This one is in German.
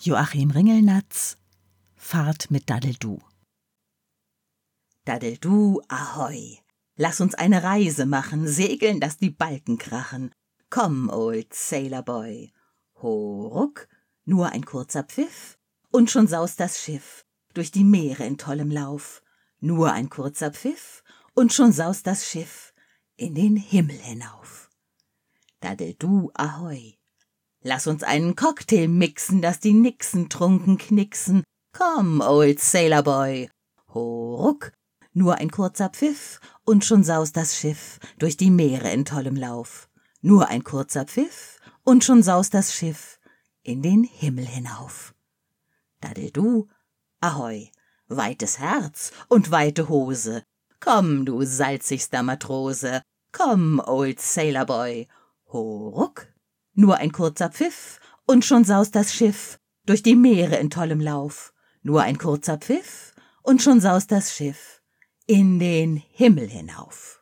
Joachim Ringelnatz Fahrt mit Daddeldu Daddeldu, ahoi! Lass uns eine Reise machen, segeln, dass die Balken krachen. Komm, Old Sailor Boy. Ho, ruck, nur ein kurzer Pfiff, und schon saust das Schiff durch die Meere in tollem Lauf. Nur ein kurzer Pfiff, und schon saust das Schiff in den Himmel hinauf. Daddeldu, ahoi! Lass uns einen Cocktail mixen, dass die Nixen trunken knicksen. Komm, Old Sailor Boy. Ho, ruck, nur ein kurzer Pfiff, und schon saust das Schiff durch die Meere in tollem Lauf. Nur ein kurzer Pfiff, und schon saust das Schiff in den Himmel hinauf. Daddeldu, ahoi, weites Herz und weite Hose. Komm, du salzigster Matrose, komm, Old Sailor Boy. Ho, ruck, nur ein kurzer Pfiff, und schon saust das Schiff durch die Meere in tollem Lauf. Nur ein kurzer Pfiff, und schon saust das Schiff in den Himmel hinauf.